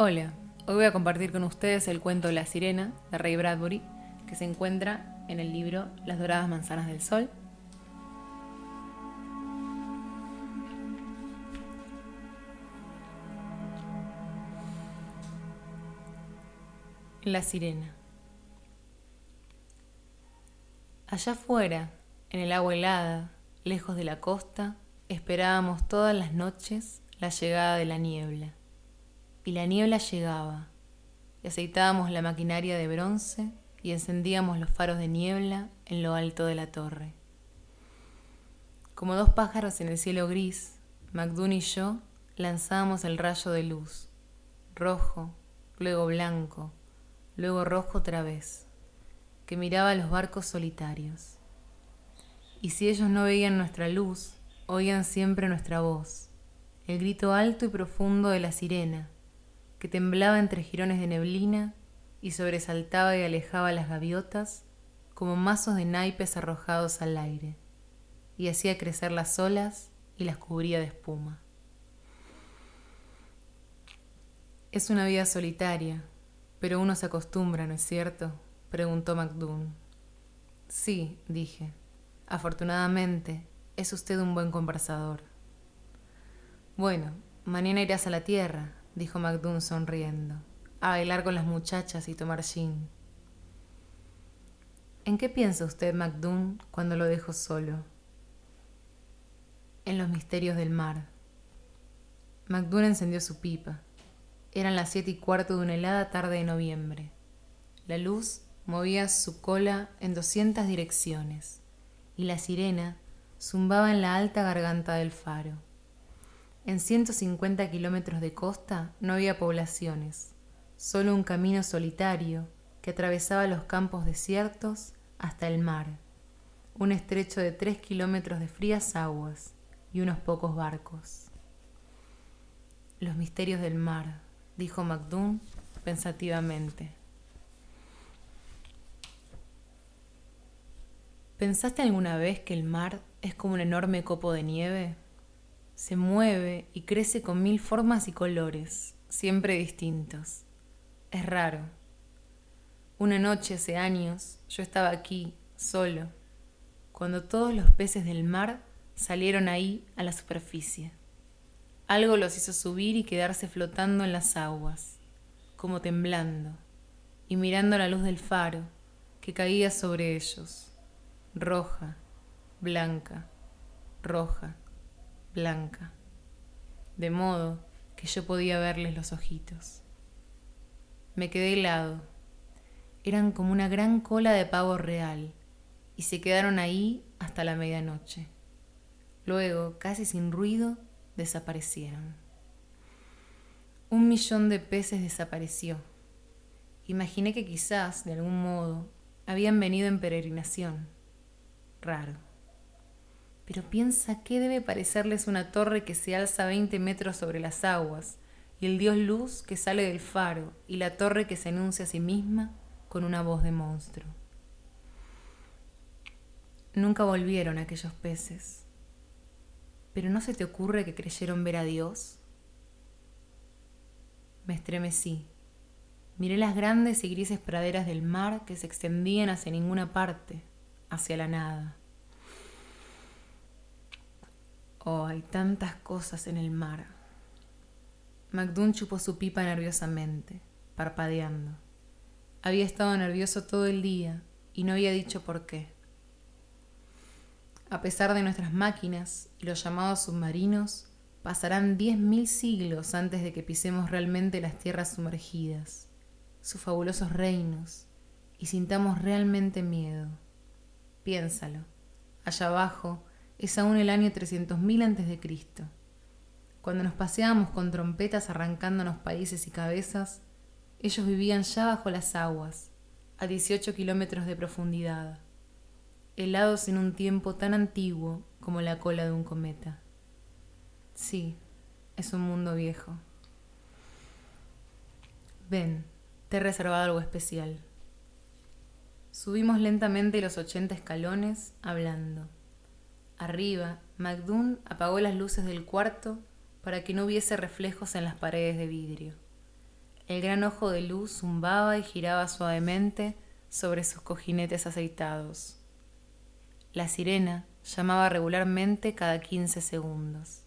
Hola, hoy voy a compartir con ustedes el cuento La Sirena de Ray Bradbury, que se encuentra en el libro Las Doradas Manzanas del Sol. La Sirena. Allá afuera, en el agua helada, lejos de la costa, esperábamos todas las noches la llegada de la niebla y la niebla llegaba, y aceitábamos la maquinaria de bronce y encendíamos los faros de niebla en lo alto de la torre. Como dos pájaros en el cielo gris, Macdún y yo lanzábamos el rayo de luz, rojo, luego blanco, luego rojo otra vez, que miraba a los barcos solitarios. Y si ellos no veían nuestra luz, oían siempre nuestra voz, el grito alto y profundo de la sirena, que temblaba entre jirones de neblina y sobresaltaba y alejaba las gaviotas como mazos de naipes arrojados al aire, y hacía crecer las olas y las cubría de espuma. Es una vida solitaria, pero uno se acostumbra, ¿no es cierto? preguntó Macdún. Sí, dije. Afortunadamente, es usted un buen conversador. Bueno, mañana irás a la tierra, dijo Macdún sonriendo, a bailar con las muchachas y tomar gin. ¿En qué piensa usted, Macdún, cuando lo dejo solo? En los misterios del mar. Macdún encendió su pipa. Eran las siete y cuarto de una helada tarde de noviembre. La luz movía su cola en doscientas direcciones y la sirena zumbaba en la alta garganta del faro. En 150 kilómetros de costa no había poblaciones, solo un camino solitario que atravesaba los campos desiertos hasta el mar, un estrecho de tres kilómetros de frías aguas y unos pocos barcos. Los misterios del mar, dijo Macdún pensativamente. ¿Pensaste alguna vez que el mar es como un enorme copo de nieve? Se mueve y crece con mil formas y colores, siempre distintos. Es raro. Una noche hace años yo estaba aquí, solo, cuando todos los peces del mar salieron ahí a la superficie. Algo los hizo subir y quedarse flotando en las aguas, como temblando, y mirando la luz del faro que caía sobre ellos, roja, blanca, roja blanca, de modo que yo podía verles los ojitos. Me quedé helado. Eran como una gran cola de pavo real y se quedaron ahí hasta la medianoche. Luego, casi sin ruido, desaparecieron. Un millón de peces desapareció. Imaginé que quizás, de algún modo, habían venido en peregrinación. Raro pero piensa qué debe parecerles una torre que se alza 20 metros sobre las aguas, y el dios luz que sale del faro, y la torre que se enuncia a sí misma con una voz de monstruo. Nunca volvieron aquellos peces. ¿Pero no se te ocurre que creyeron ver a Dios? Me estremecí. Miré las grandes y grises praderas del mar que se extendían hacia ninguna parte, hacia la nada. Oh, hay tantas cosas en el mar. Macdún chupó su pipa nerviosamente, parpadeando. Había estado nervioso todo el día y no había dicho por qué. A pesar de nuestras máquinas y los llamados submarinos, pasarán diez mil siglos antes de que pisemos realmente las tierras sumergidas, sus fabulosos reinos, y sintamos realmente miedo. Piénsalo. Allá abajo, es aún el año 300.000 a.C. Cuando nos paseábamos con trompetas arrancándonos países y cabezas, ellos vivían ya bajo las aguas, a 18 kilómetros de profundidad, helados en un tiempo tan antiguo como la cola de un cometa. Sí, es un mundo viejo. Ven, te he reservado algo especial. Subimos lentamente los 80 escalones, hablando. Arriba, Macdún apagó las luces del cuarto para que no hubiese reflejos en las paredes de vidrio. El gran ojo de luz zumbaba y giraba suavemente sobre sus cojinetes aceitados. La sirena llamaba regularmente cada quince segundos.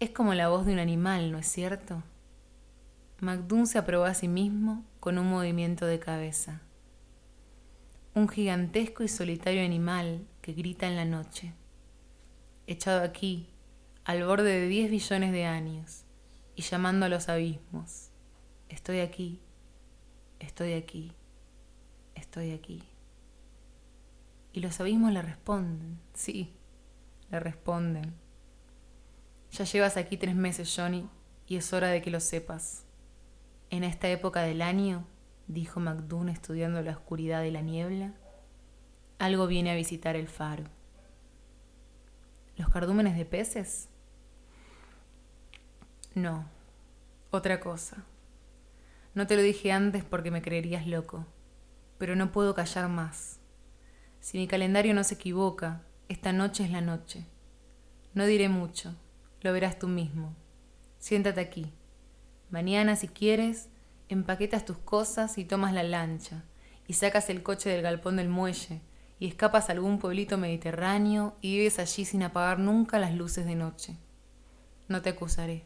Es como la voz de un animal, ¿no es cierto? MacDoon se aprobó a sí mismo con un movimiento de cabeza. Un gigantesco y solitario animal que grita en la noche, echado aquí, al borde de diez billones de años, y llamando a los abismos. Estoy aquí, estoy aquí, estoy aquí. Y los abismos le responden, sí, le responden. Ya llevas aquí tres meses, Johnny, y es hora de que lo sepas. En esta época del año, dijo MacDoon estudiando la oscuridad de la niebla, algo viene a visitar el faro. ¿Los cardúmenes de peces? No, otra cosa. No te lo dije antes porque me creerías loco, pero no puedo callar más. Si mi calendario no se equivoca, esta noche es la noche. No diré mucho, lo verás tú mismo. Siéntate aquí. Mañana, si quieres, empaquetas tus cosas y tomas la lancha, y sacas el coche del galpón del muelle, y escapas a algún pueblito mediterráneo y vives allí sin apagar nunca las luces de noche. No te acusaré.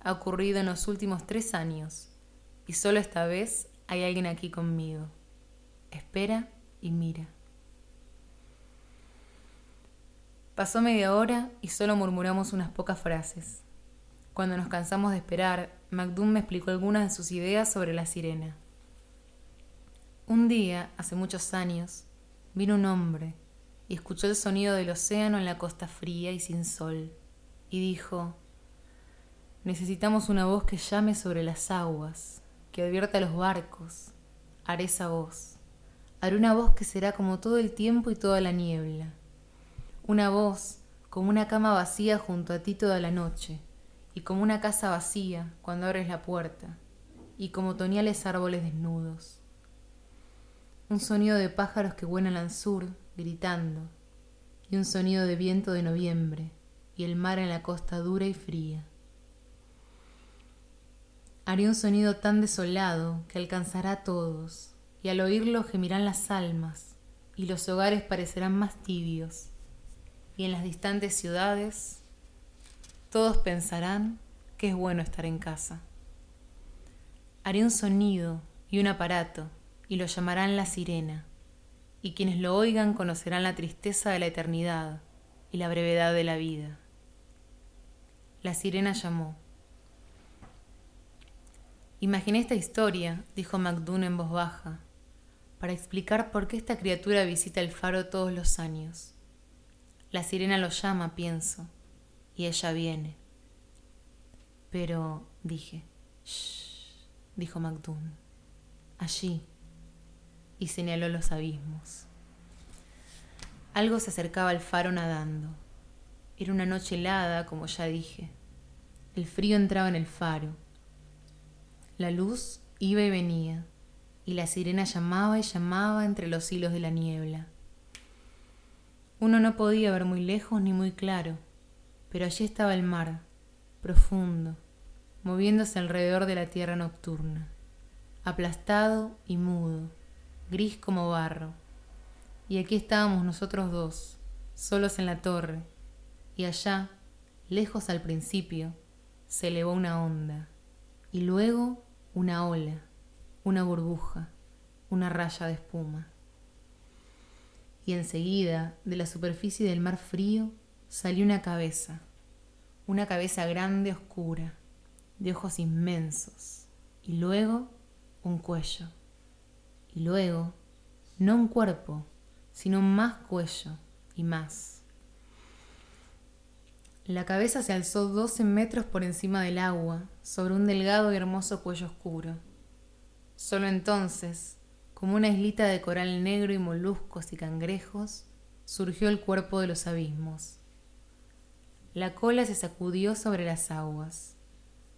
Ha ocurrido en los últimos tres años, y solo esta vez hay alguien aquí conmigo. Espera y mira. Pasó media hora y solo murmuramos unas pocas frases. Cuando nos cansamos de esperar, MacDoom me explicó algunas de sus ideas sobre la sirena. Un día, hace muchos años, vino un hombre y escuchó el sonido del océano en la costa fría y sin sol, y dijo, necesitamos una voz que llame sobre las aguas, que advierta a los barcos. Haré esa voz. Haré una voz que será como todo el tiempo y toda la niebla una voz, como una cama vacía junto a ti toda la noche, y como una casa vacía cuando abres la puerta, y como toniales árboles desnudos. Un sonido de pájaros que vuelan al sur, gritando, y un sonido de viento de noviembre, y el mar en la costa dura y fría. Haré un sonido tan desolado que alcanzará a todos, y al oírlo gemirán las almas, y los hogares parecerán más tibios, y en las distantes ciudades todos pensarán que es bueno estar en casa. Haré un sonido y un aparato y lo llamarán la sirena, y quienes lo oigan conocerán la tristeza de la eternidad y la brevedad de la vida. La sirena llamó. Imaginé esta historia, dijo MacDoon en voz baja, para explicar por qué esta criatura visita el faro todos los años. La sirena lo llama, pienso, ella viene. Pero, dije, shh, dijo MacDoon, allí, y señaló los abismos. Algo se acercaba al faro nadando. Era una noche helada, como ya dije. El frío entraba en el faro. La luz iba y venía, y la sirena llamaba y llamaba entre los hilos de la niebla. Uno no podía ver muy lejos ni muy claro, pero allí estaba el mar, profundo, moviéndose alrededor de la tierra nocturna, aplastado y mudo, gris como barro. Y aquí estábamos nosotros dos, solos en la torre, y allá, lejos al principio, se elevó una onda, y luego una ola, una burbuja, una raya de espuma y enseguida de la superficie del mar frío salió una cabeza, una cabeza grande oscura, de ojos inmensos, y luego un cuello, y luego no un cuerpo, sino más cuello y más. La cabeza se alzó doce metros por encima del agua, sobre un delgado y hermoso cuello oscuro. Solo entonces como una islita de coral negro y moluscos y cangrejos, surgió el cuerpo de los abismos. La cola se sacudió sobre las aguas.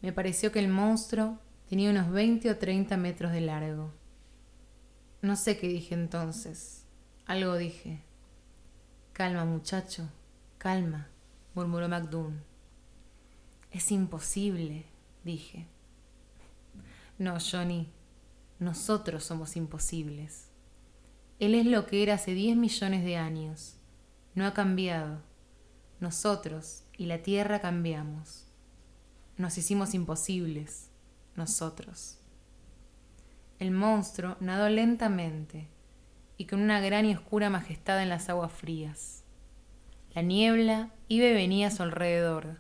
Me pareció que el monstruo tenía unos 20 o 30 metros de largo. No sé qué dije entonces. Algo dije. Calma, muchacho, calma, murmuró MacDoon. Es imposible, dije. No, Johnny, nosotros somos imposibles. Él es lo que era hace 10 millones de años. No ha cambiado. Nosotros y la Tierra cambiamos. Nos hicimos imposibles, nosotros. El monstruo nadó lentamente y con una gran y oscura majestad en las aguas frías. La niebla iba y venía a su alrededor,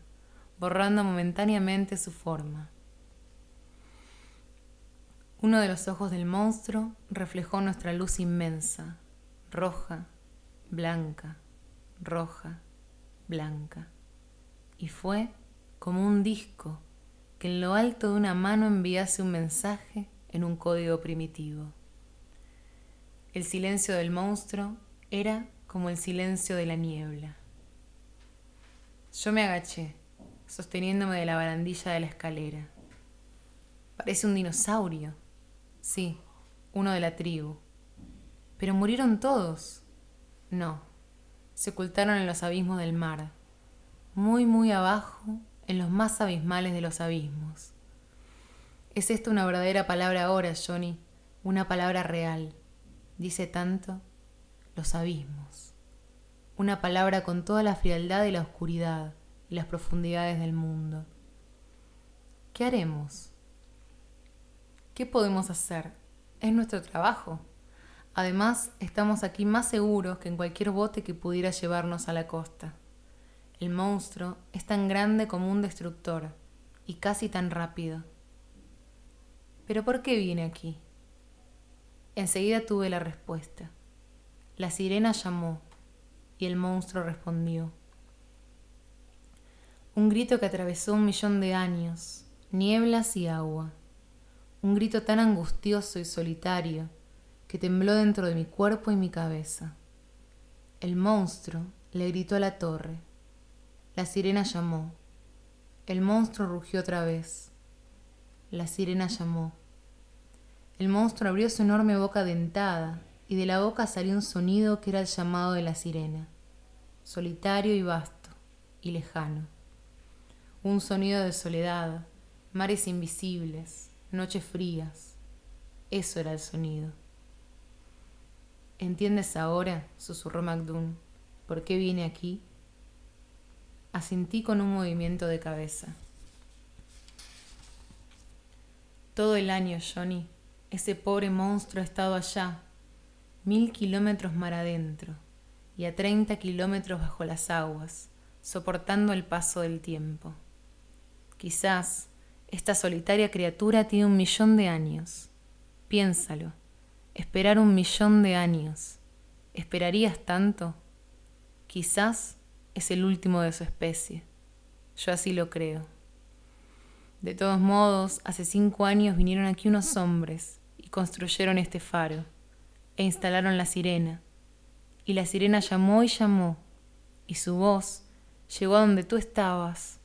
borrando momentáneamente su forma. Uno de los ojos del monstruo reflejó nuestra luz inmensa, roja, blanca, roja, blanca, y fue como un disco que en lo alto de una mano enviase un mensaje en un código primitivo. El silencio del monstruo era como el silencio de la niebla. Yo me agaché, sosteniéndome de la barandilla de la escalera. Parece un dinosaurio, Sí, uno de la tribu. Pero murieron todos. No, se ocultaron en los abismos del mar, muy, muy abajo, en los más abismales de los abismos. Es esta una verdadera palabra ahora, Johnny, una palabra real. Dice tanto, los abismos. Una palabra con toda la frialdad y la oscuridad y las profundidades del mundo. ¿Qué haremos? ¿Qué podemos hacer? Es nuestro trabajo. Además, estamos aquí más seguros que en cualquier bote que pudiera llevarnos a la costa. El monstruo es tan grande como un destructor y casi tan rápido. ¿Pero por qué viene aquí? Enseguida tuve la respuesta. La sirena llamó y el monstruo respondió. Un grito que atravesó un millón de años, nieblas y agua un grito tan angustioso y solitario que tembló dentro de mi cuerpo y mi cabeza. El monstruo le gritó a la torre. La sirena llamó. El monstruo rugió otra vez. La sirena llamó. El monstruo abrió su enorme boca dentada y de la boca salió un sonido que era el llamado de la sirena, solitario y vasto y lejano. Un sonido de soledad, mares invisibles, noches frías. Eso era el sonido. ¿Entiendes ahora? susurró MacDoon. ¿Por qué vine aquí? Asentí con un movimiento de cabeza. Todo el año, Johnny, ese pobre monstruo ha estado allá, mil kilómetros mar adentro y a treinta kilómetros bajo las aguas, soportando el paso del tiempo. Quizás esta solitaria criatura tiene un millón de años. Piénsalo. Esperar un millón de años. ¿Esperarías tanto? Quizás es el último de su especie. Yo así lo creo. De todos modos, hace cinco años vinieron aquí unos hombres y construyeron este faro e instalaron la sirena. Y la sirena llamó y llamó, y su voz llegó a donde tú estabas,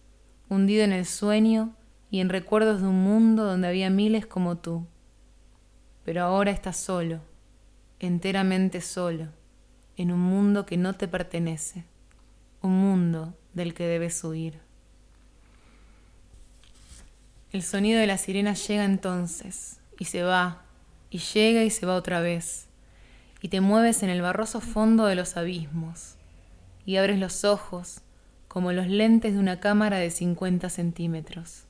hundido en el sueño y en recuerdos de un mundo donde había miles como tú. Pero ahora estás solo, enteramente solo, en un mundo que no te pertenece, un mundo del que debes huir. El sonido de la sirena llega entonces, y se va, y llega y se va otra vez, y te mueves en el barroso fondo de los abismos, y abres los ojos como los lentes de una cámara de 50 centímetros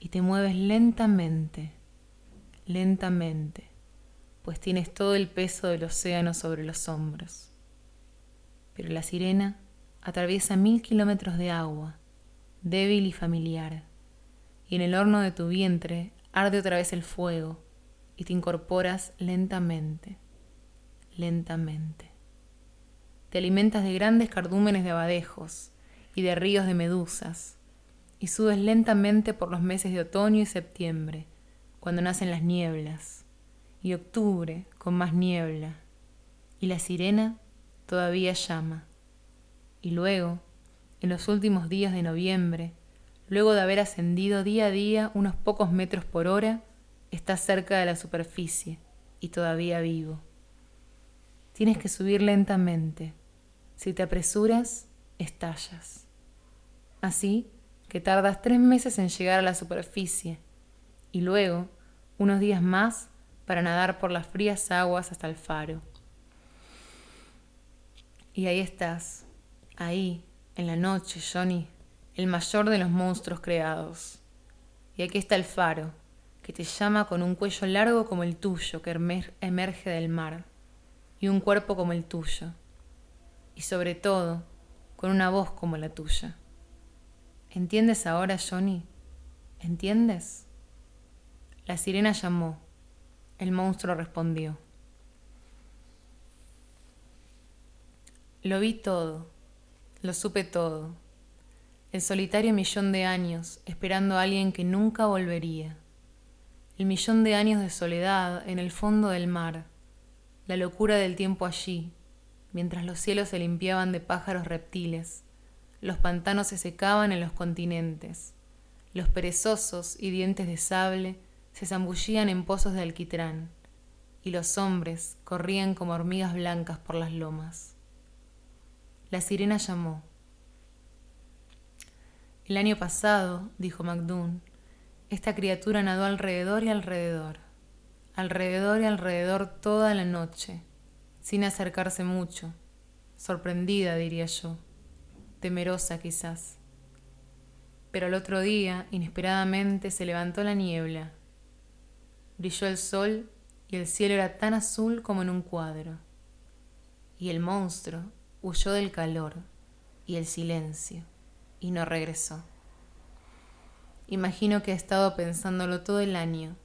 y te mueves lentamente, lentamente, pues tienes todo el peso del océano sobre los hombros. Pero la sirena atraviesa mil kilómetros de agua, débil y familiar, y en el horno de tu vientre arde otra vez el fuego y te incorporas lentamente, lentamente. Te alimentas de grandes cardúmenes de abadejos y de ríos de medusas, y subes lentamente por los meses de otoño y septiembre, cuando nacen las nieblas, y octubre con más niebla, y la sirena todavía llama. Y luego, en los últimos días de noviembre, luego de haber ascendido día a día unos pocos metros por hora, estás cerca de la superficie y todavía vivo. Tienes que subir lentamente. Si te apresuras, estallas. Así, que tardas tres meses en llegar a la superficie y luego unos días más para nadar por las frías aguas hasta el faro. Y ahí estás, ahí, en la noche, Johnny, el mayor de los monstruos creados. Y aquí está el faro, que te llama con un cuello largo como el tuyo que emerge del mar, y un cuerpo como el tuyo, y sobre todo, con una voz como la tuya. ¿Entiendes ahora, Johnny? ¿Entiendes? La sirena llamó. El monstruo respondió. Lo vi todo, lo supe todo. El solitario millón de años esperando a alguien que nunca volvería. El millón de años de soledad en el fondo del mar. La locura del tiempo allí, mientras los cielos se limpiaban de pájaros reptiles, los pantanos se secaban en los continentes, los perezosos y dientes de sable se zambullían en pozos de alquitrán, y los hombres corrían como hormigas blancas por las lomas. La sirena llamó. El año pasado, dijo MacDoon, esta criatura nadó alrededor y alrededor, alrededor y alrededor toda la noche, sin acercarse mucho, sorprendida, diría yo, temerosa quizás. Pero al otro día, inesperadamente, se levantó la niebla, brilló el sol y el cielo era tan azul como en un cuadro. Y el monstruo, huyó del calor y el silencio y no regresó. Imagino que ha estado pensándolo todo el año,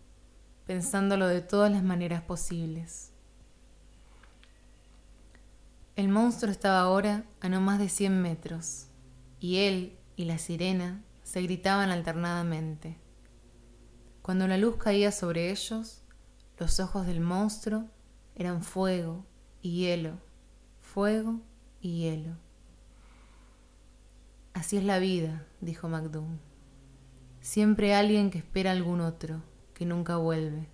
pensándolo de todas las maneras posibles. El monstruo estaba ahora a no más de cien metros, y él y la sirena se gritaban alternadamente. Cuando la luz caía sobre ellos, los ojos del monstruo eran fuego y hielo, fuego y hielo. Así es la vida, dijo MacDoom. Siempre alguien que espera a algún otro, que nunca vuelve.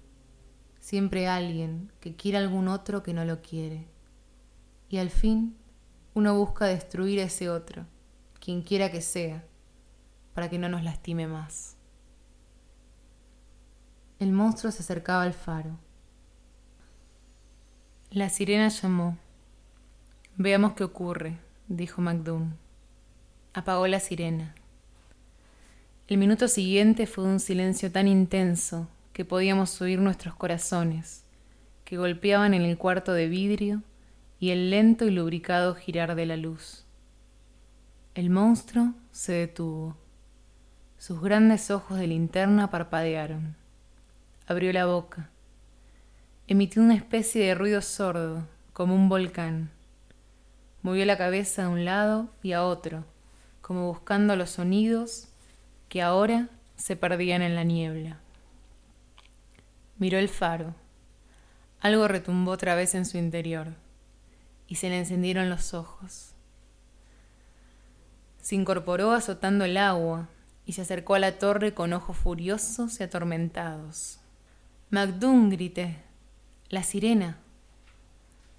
Siempre alguien que quiere a algún otro que no lo quiere. Y al fin uno busca destruir a ese otro, quien quiera que sea, para que no nos lastime más. El monstruo se acercaba al faro. La sirena llamó. Veamos qué ocurre, dijo MacDoon. Apagó la sirena. El minuto siguiente fue un silencio tan intenso que podíamos oír nuestros corazones, que golpeaban en el cuarto de vidrio y el lento y lubricado girar de la luz. El monstruo se detuvo. Sus grandes ojos de linterna parpadearon. Abrió la boca. Emitió una especie de ruido sordo, como un volcán. Movió la cabeza a un lado y a otro, como buscando los sonidos que ahora se perdían en la niebla. Miró el faro. Algo retumbó otra vez en su interior y se le encendieron los ojos. Se incorporó azotando el agua y se acercó a la torre con ojos furiosos y atormentados. Macdún, grité. La sirena.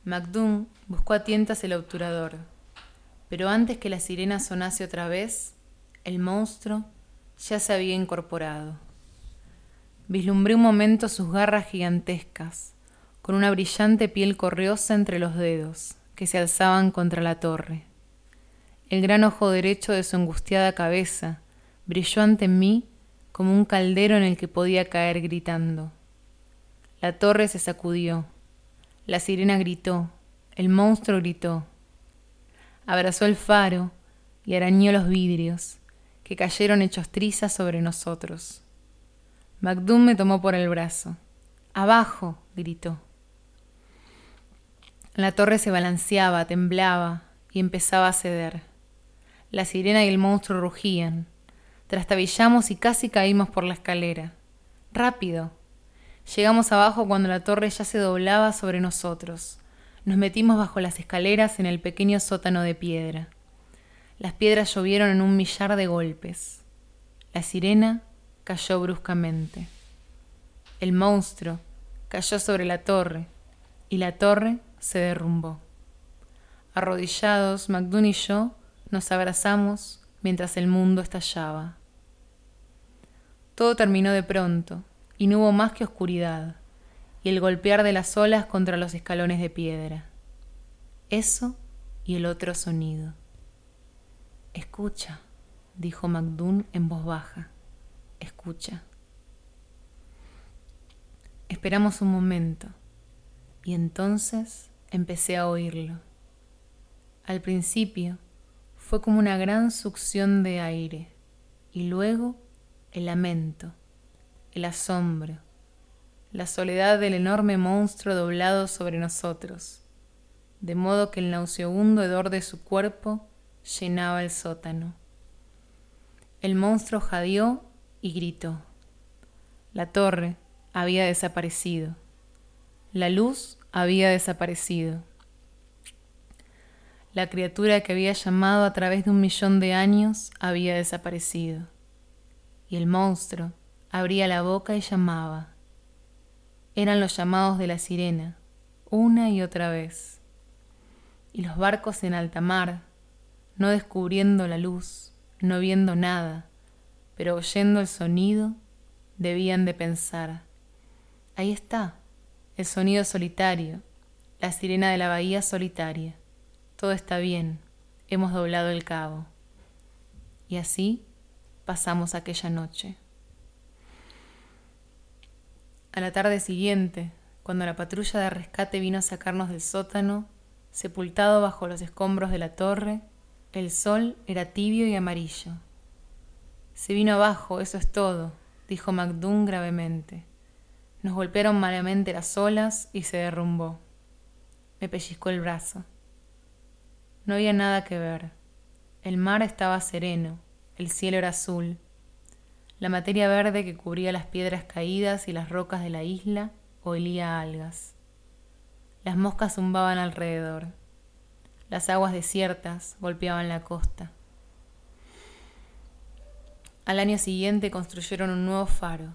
Macdún buscó a tientas el obturador, pero antes que la sirena sonase otra vez, el monstruo ya se había incorporado. Vislumbré un momento sus garras gigantescas, con una brillante piel corriosa entre los dedos, que se alzaban contra la torre. El gran ojo derecho de su angustiada cabeza brilló ante mí como un caldero en el que podía caer gritando. La torre se sacudió, la sirena gritó, el monstruo gritó. Abrazó el faro y arañó los vidrios, que cayeron hechos trizas sobre nosotros. Macdum me tomó por el brazo. ¡Abajo! gritó. La torre se balanceaba, temblaba y empezaba a ceder. La sirena y el monstruo rugían. Trastabillamos y casi caímos por la escalera. ¡Rápido! Llegamos abajo cuando la torre ya se doblaba sobre nosotros. Nos metimos bajo las escaleras en el pequeño sótano de piedra. Las piedras llovieron en un millar de golpes. La sirena cayó bruscamente. El monstruo cayó sobre la torre y la torre se derrumbó. Arrodillados, MacDoon y yo nos abrazamos mientras el mundo estallaba. Todo terminó de pronto, y no hubo más que oscuridad, y el golpear de las olas contra los escalones de piedra. Eso y el otro sonido. Escucha, dijo Macdún en voz baja. Escucha. Esperamos un momento, y entonces empecé a oírlo. Al principio fue como una gran succión de aire, y luego el lamento, el asombro, la soledad del enorme monstruo doblado sobre nosotros, de modo que el nauseabundo hedor de su cuerpo llenaba el sótano. El monstruo jadeó y gritó. La torre había desaparecido. La luz había desaparecido. La criatura que había llamado a través de un millón de años había desaparecido. Y el monstruo abría la boca y llamaba. Eran los llamados de la sirena, una y otra vez. Y los barcos en alta mar, no descubriendo la luz, no viendo nada, pero oyendo el sonido, debían de pensar, ahí está, el sonido solitario, la sirena de la bahía solitaria. Todo está bien, hemos doblado el cabo. Y así pasamos aquella noche. A la tarde siguiente, cuando la patrulla de rescate vino a sacarnos del sótano, sepultado bajo los escombros de la torre, el sol era tibio y amarillo. Se vino abajo, eso es todo, dijo Macdún gravemente. Nos golpearon malamente las olas y se derrumbó. Me pellizcó el brazo. No había nada que ver. El mar estaba sereno, el cielo era azul. La materia verde que cubría las piedras caídas y las rocas de la isla olía a algas. Las moscas zumbaban alrededor. Las aguas desiertas golpeaban la costa. Al año siguiente construyeron un nuevo faro,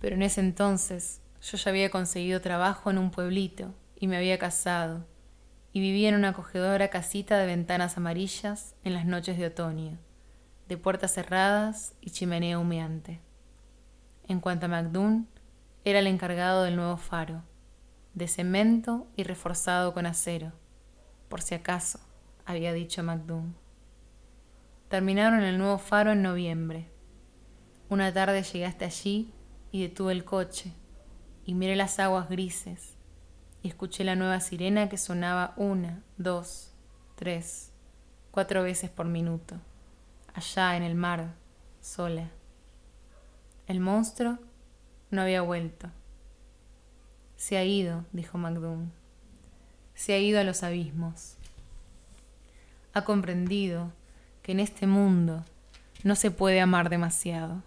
pero en ese entonces yo ya había conseguido trabajo en un pueblito y me había casado y vivía en una acogedora casita de ventanas amarillas en las noches de otoño, de puertas cerradas y chimenea humeante. En cuanto a Macdún, era el encargado del nuevo faro, de cemento y reforzado con acero, por si acaso, había dicho Macdún. Terminaron el nuevo faro en noviembre, una tarde llegué hasta allí y detuve el coche y miré las aguas grises y escuché la nueva sirena que sonaba una, dos, tres, cuatro veces por minuto, allá en el mar, sola. El monstruo no había vuelto. Se ha ido, dijo Macdum. Se ha ido a los abismos. Ha comprendido que en este mundo no se puede amar demasiado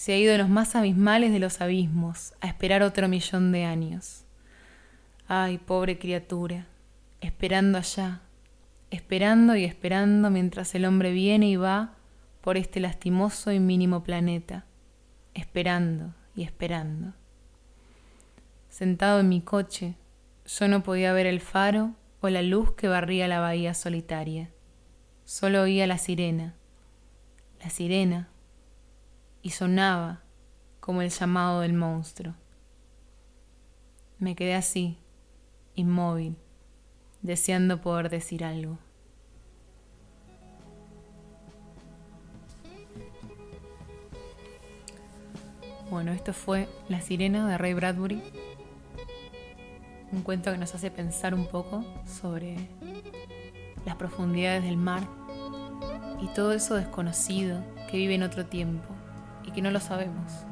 se ha ido a los más abismales de los abismos a esperar otro millón de años. Ay, pobre criatura, esperando allá, esperando y esperando mientras el hombre viene y va por este lastimoso y mínimo planeta, esperando y esperando. Sentado en mi coche, yo no podía ver el faro o la luz que barría la bahía solitaria. Solo oía la sirena. La sirena y sonaba como el llamado del monstruo. Me quedé así, inmóvil, deseando poder decir algo. Bueno, esto fue La sirena de Ray Bradbury, un cuento que nos hace pensar un poco sobre las profundidades del mar y todo eso desconocido que vive en otro tiempo y que no lo sabemos.